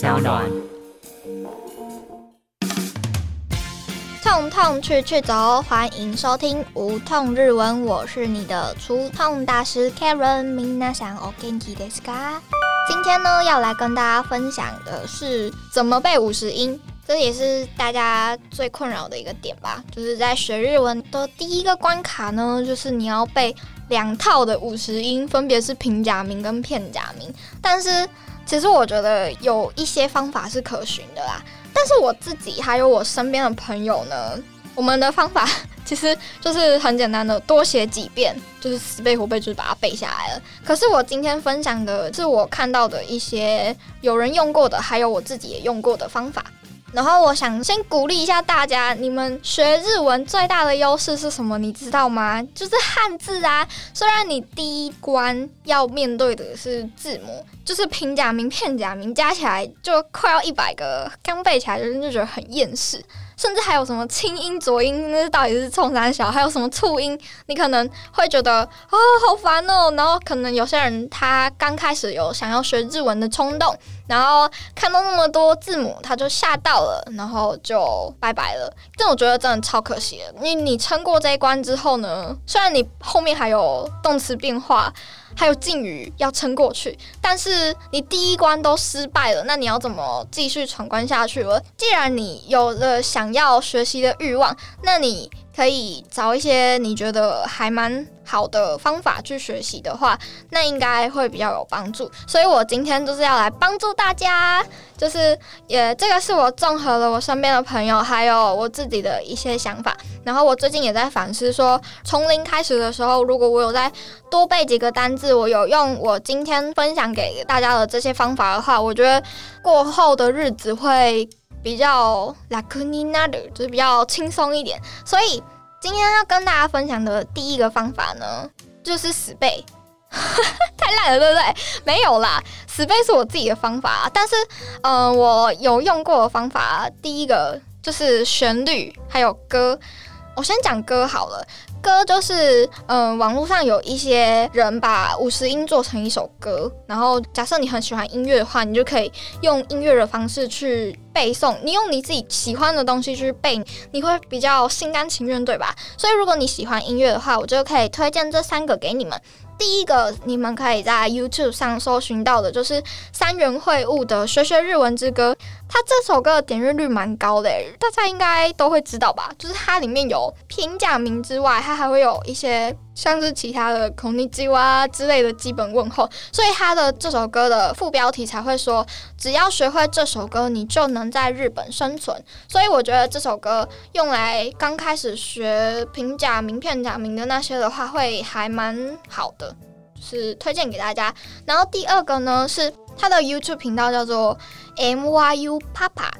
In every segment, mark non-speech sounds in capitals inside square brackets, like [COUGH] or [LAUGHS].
小暖。痛痛去去走，欢迎收听无痛日文，我是你的除痛大师 Karen。皆さんお元気ですか？今天呢，要来跟大家分享的是怎么背五十音，这也是大家最困扰的一个点吧。就是在学日文的第一个关卡呢，就是你要背两套的五十音，分别是平假名跟片假名。但是 其实我觉得有一些方法是可循的啦。但是我自己还有我身边的朋友呢，我们的方法 [LAUGHS] 其实就是很简单的，多写几遍，就是死背活背，就是把它背下来了。可是我今天分享的是我看到的一些有人用过的，还有我自己也用过的方法。然后我想先鼓励一下大家，你们学日文最大的优势是什么？你知道吗？就是汉字啊。虽然你第一关要面对的是字母，就是平假名、片假名加起来就快要一百个，刚背起来就就觉得很厌世。甚至还有什么清音、浊音，那到底是冲三小？还有什么促音？你可能会觉得哦，好烦哦。然后可能有些人他刚开始有想要学日文的冲动，然后看到那么多字母，他就吓到了，然后就拜拜了。这我觉得真的超可惜的。你你撑过这一关之后呢？虽然你后面还有动词变化。还有敬语要撑过去，但是你第一关都失败了，那你要怎么继续闯关下去了？既然你有了想要学习的欲望，那你。可以找一些你觉得还蛮好的方法去学习的话，那应该会比较有帮助。所以我今天就是要来帮助大家，就是也这个是我综合了我身边的朋友还有我自己的一些想法。然后我最近也在反思，说从零开始的时候，如果我有在多背几个单字，我有用我今天分享给大家的这些方法的话，我觉得过后的日子会。比较 l a c u n i n a 就是比较轻松一点。所以今天要跟大家分享的第一个方法呢，就是死背。[LAUGHS] 太烂了，对不对？没有啦，死背是我自己的方法。但是，嗯，我有用过的方法，第一个就是旋律还有歌。我先讲歌好了。歌就是，嗯，网络上有一些人把五十音做成一首歌，然后假设你很喜欢音乐的话，你就可以用音乐的方式去背诵，你用你自己喜欢的东西去背，你会比较心甘情愿，对吧？所以如果你喜欢音乐的话，我就可以推荐这三个给你们。第一个，你们可以在 YouTube 上搜寻到的，就是三元会晤的《学学日文之歌》。它这首歌的点阅率蛮高的，大家应该都会知道吧？就是它里面有平假名之外，它还会有一些像是其他的 “konnichiwa” 之类的基本问候，所以它的这首歌的副标题才会说：“只要学会这首歌，你就能在日本生存。”所以我觉得这首歌用来刚开始学平假名、片假名的那些的话，会还蛮好的。是推荐给大家。然后第二个呢，是他的 YouTube 频道叫做 MYU Papa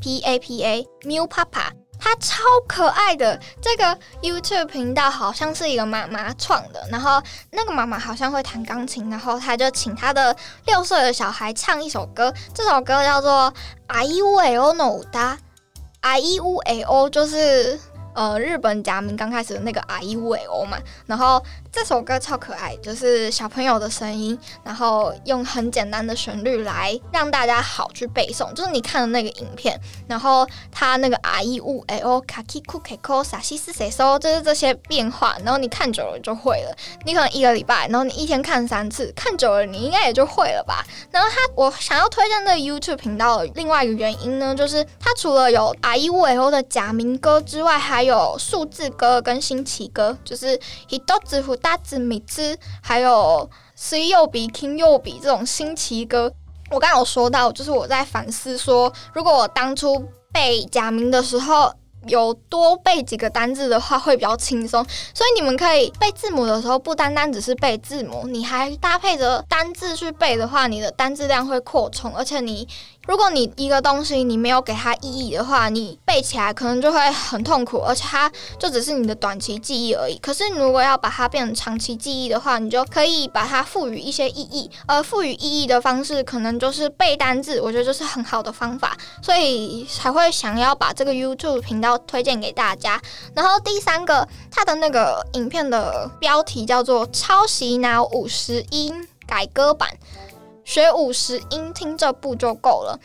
P A P A Miu Papa，他超可爱的。这个 YouTube 频道好像是一个妈妈创的，然后那个妈妈好像会弹钢琴，然后他就请他的六岁的小孩唱一首歌，这首歌叫做 I U A O No Da I U A O，就是。呃，日本假名刚开始的那个 I U A O 嘛，然后这首歌超可爱，就是小朋友的声音，然后用很简单的旋律来让大家好去背诵。就是你看的那个影片，然后它那个 I U A O Kaki Kuki Ko Sa Si Si So，就是这些变化，然后你看久了就会了。你可能一个礼拜，然后你一天看三次，看久了你应该也就会了吧。然后它，我想要推荐这个 YouTube 频道的另外一个原因呢，就是它除了有 I U A O 的假名歌之外，还有数字歌跟新奇歌，就是一豆子、胡大子、米子，还有 C 右比听又比这种新奇歌。我刚有说到，就是我在反思说，如果我当初背假名的时候。有多背几个单字的话会比较轻松，所以你们可以背字母的时候不单单只是背字母，你还搭配着单字去背的话，你的单字量会扩充，而且你如果你一个东西你没有给它意义的话，你背起来可能就会很痛苦，而且它就只是你的短期记忆而已。可是你如果要把它变成长期记忆的话，你就可以把它赋予一些意义，而赋予意义的方式可能就是背单字，我觉得这是很好的方法，所以才会想要把这个 YouTube 频道。推荐给大家。然后第三个，它的那个影片的标题叫做“超洗脑五十音改歌版”。学五十音听这部就够了。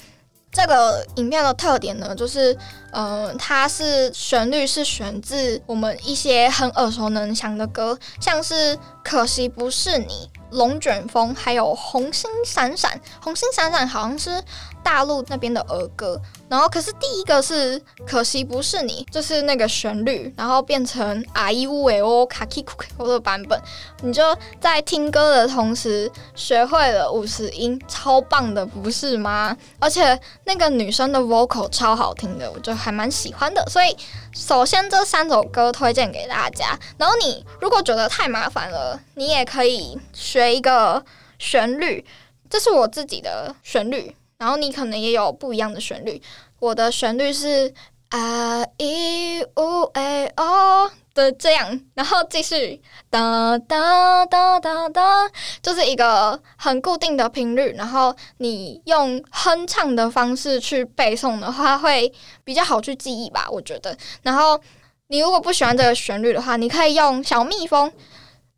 这个影片的特点呢，就是，嗯，它是旋律是选自我们一些很耳熟能详的歌，像是《可惜不是你》。龙卷风，还有红星闪闪，红星闪闪好像是大陆那边的儿歌。然后，可是第一个是可惜不是你，就是那个旋律，然后变成阿伊乌维欧卡基库克的版本。你就在听歌的同时学会了五十音，超棒的，不是吗？而且那个女生的 vocal 超好听的，我就还蛮喜欢的。所以，首先这三首歌推荐给大家。然后，你如果觉得太麻烦了，你也可以学一个旋律，这是我自己的旋律。然后你可能也有不一样的旋律，我的旋律是啊一五 a 哦的这样，然后继续哒哒哒哒哒，就是一个很固定的频率。然后你用哼唱的方式去背诵的话，会比较好去记忆吧，我觉得。然后你如果不喜欢这个旋律的话，你可以用小蜜蜂，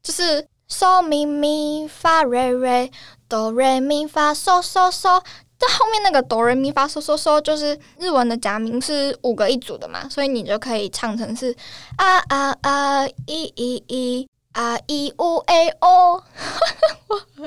就是嗦咪咪发瑞瑞哆瑞咪发嗦嗦嗦。这后面那个哆瑞咪发嗦嗦嗦，就是日文的假名是五个一组的嘛，所以你就可以唱成是啊啊啊一一一啊一五 a o，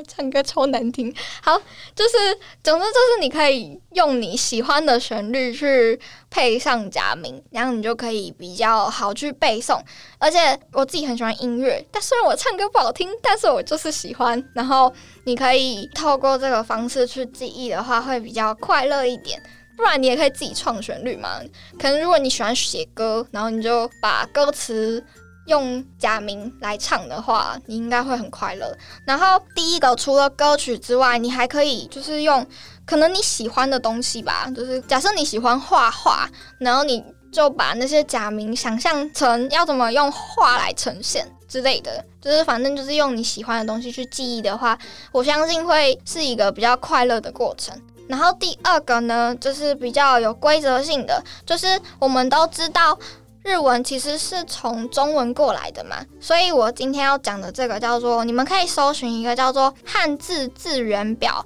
唱歌超难听。好，就是总之就是你可以用你喜欢的旋律去配上假名，然后你就可以比较好去背诵。而且我自己很喜欢音乐，但虽然我唱歌不好听，但是我就是喜欢，然后。你可以透过这个方式去记忆的话，会比较快乐一点。不然你也可以自己创旋律嘛。可能如果你喜欢写歌，然后你就把歌词用假名来唱的话，你应该会很快乐。然后第一个，除了歌曲之外，你还可以就是用可能你喜欢的东西吧。就是假设你喜欢画画，然后你就把那些假名想象成要怎么用画来呈现。之类的，就是反正就是用你喜欢的东西去记忆的话，我相信会是一个比较快乐的过程。然后第二个呢，就是比较有规则性的，就是我们都知道日文其实是从中文过来的嘛，所以我今天要讲的这个叫做，你们可以搜寻一个叫做汉字字源表，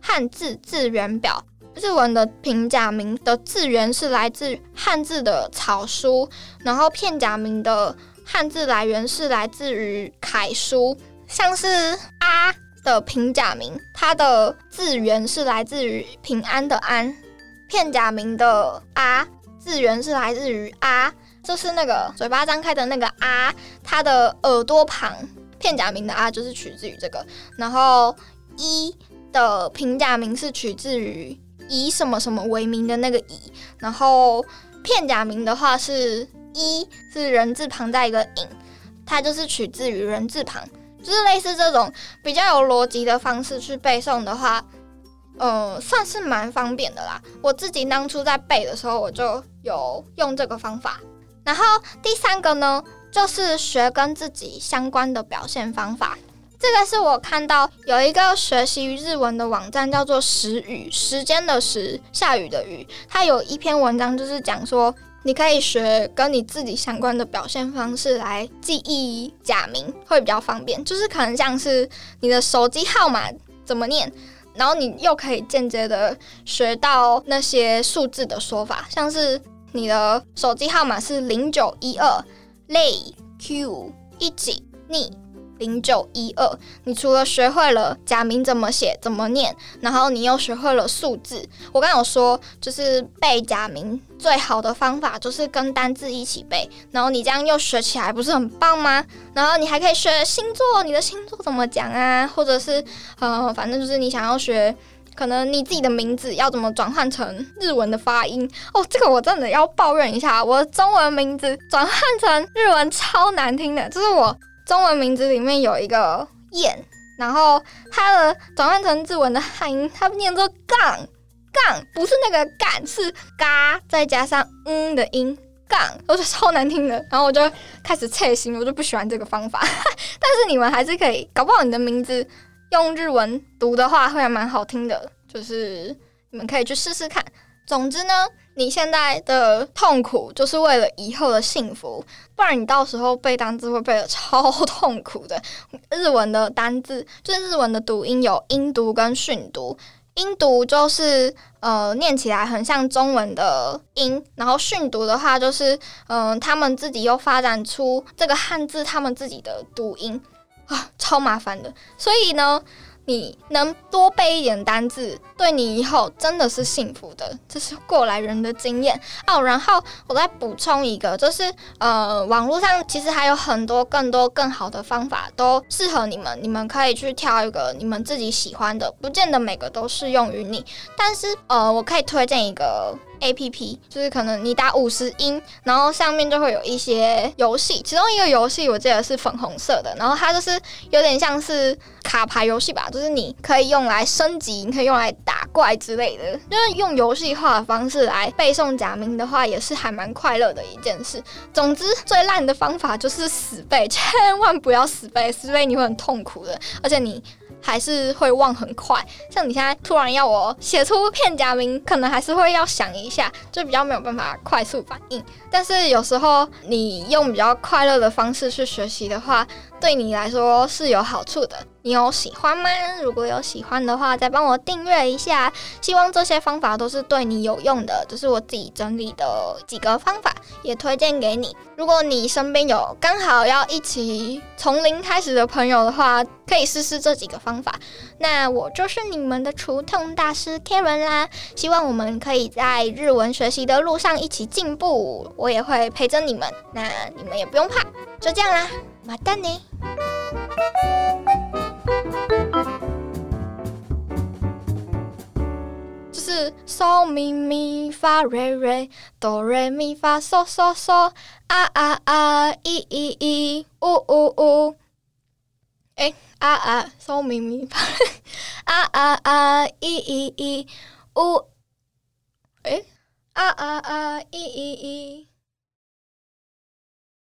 汉字字源表，日文的平假名的字源是来自汉字的草书，然后片假名的。汉字来源是来自于楷书，像是“啊”的平假名，它的字源是来自于平安的“安”；片假名的“啊”字源是来自于“啊”，就是那个嘴巴张开的那个“啊”，它的耳朵旁片假名的“啊”就是取自于这个。然后“一”的平假名是取自于以什么什么为名的那个“以”，然后片假名的话是。一是人字旁在一个影，它就是取自于人字旁，就是类似这种比较有逻辑的方式去背诵的话，呃，算是蛮方便的啦。我自己当初在背的时候，我就有用这个方法。然后第三个呢，就是学跟自己相关的表现方法。这个是我看到有一个学习日文的网站，叫做时雨，时间的时，下雨的雨。它有一篇文章就是讲说。你可以学跟你自己相关的表现方式来记忆假名，会比较方便。就是可能像是你的手机号码怎么念，然后你又可以间接的学到那些数字的说法，像是你的手机号码是零九一二 l q 一几逆。零九一二，你除了学会了假名怎么写、怎么念，然后你又学会了数字。我刚有说，就是背假名最好的方法就是跟单字一起背，然后你这样又学起来，不是很棒吗？然后你还可以学星座，你的星座怎么讲啊？或者是呃，反正就是你想要学，可能你自己的名字要怎么转换成日文的发音哦。这个我真的要抱怨一下，我的中文名字转换成日文超难听的，就是我。中文名字里面有一个“燕”，然后它的转换成日文的汉音，它念作“杠杠”，不是那个“干”，是“嘎”再加上“嗯”的音，“杠”，我觉得超难听的。然后我就开始切心，我就不喜欢这个方法。但是你们还是可以，搞不好你的名字用日文读的话会还蛮好听的，就是你们可以去试试看。总之呢，你现在的痛苦就是为了以后的幸福，不然你到时候背单字会背的超痛苦的。日文的单字就是日文的读音有音读跟训读，音读就是呃念起来很像中文的音，然后训读的话就是嗯他们自己又发展出这个汉字他们自己的读音啊，超麻烦的。所以呢。你能多背一点单字，对你以后真的是幸福的，这是过来人的经验哦。然后我再补充一个，就是呃，网络上其实还有很多更多更好的方法，都适合你们，你们可以去挑一个你们自己喜欢的，不见得每个都适用于你。但是呃，我可以推荐一个。A P P 就是可能你打五十音，然后上面就会有一些游戏，其中一个游戏我记得是粉红色的，然后它就是有点像是卡牌游戏吧，就是你可以用来升级，你可以用来打怪之类的，就是用游戏化的方式来背诵假名的话，也是还蛮快乐的一件事。总之，最烂的方法就是死背，千万不要死背，死背你会很痛苦的，而且你。还是会忘很快，像你现在突然要我写出片假名，可能还是会要想一下，就比较没有办法快速反应。但是有时候你用比较快乐的方式去学习的话，对你来说是有好处的。你有喜欢吗？如果有喜欢的话，再帮我订阅一下。希望这些方法都是对你有用的，这是我自己整理的几个方法，也推荐给你。如果你身边有刚好要一起从零开始的朋友的话，可以试试这几个方法。那我就是你们的除痛大师 Karen 啦。希望我们可以在日文学习的路上一起进步，我也会陪着你们。那你们也不用怕，就这样啦，马蛋呢？就是嗦咪咪发瑞瑞哆瑞咪发嗦嗦嗦啊啊啊咦咦咦呜呜呜，哎啊啊嗦咪咪发啊啊啊咦咦咦呜，哎啊啊啊咦咦咦。[LAUGHS]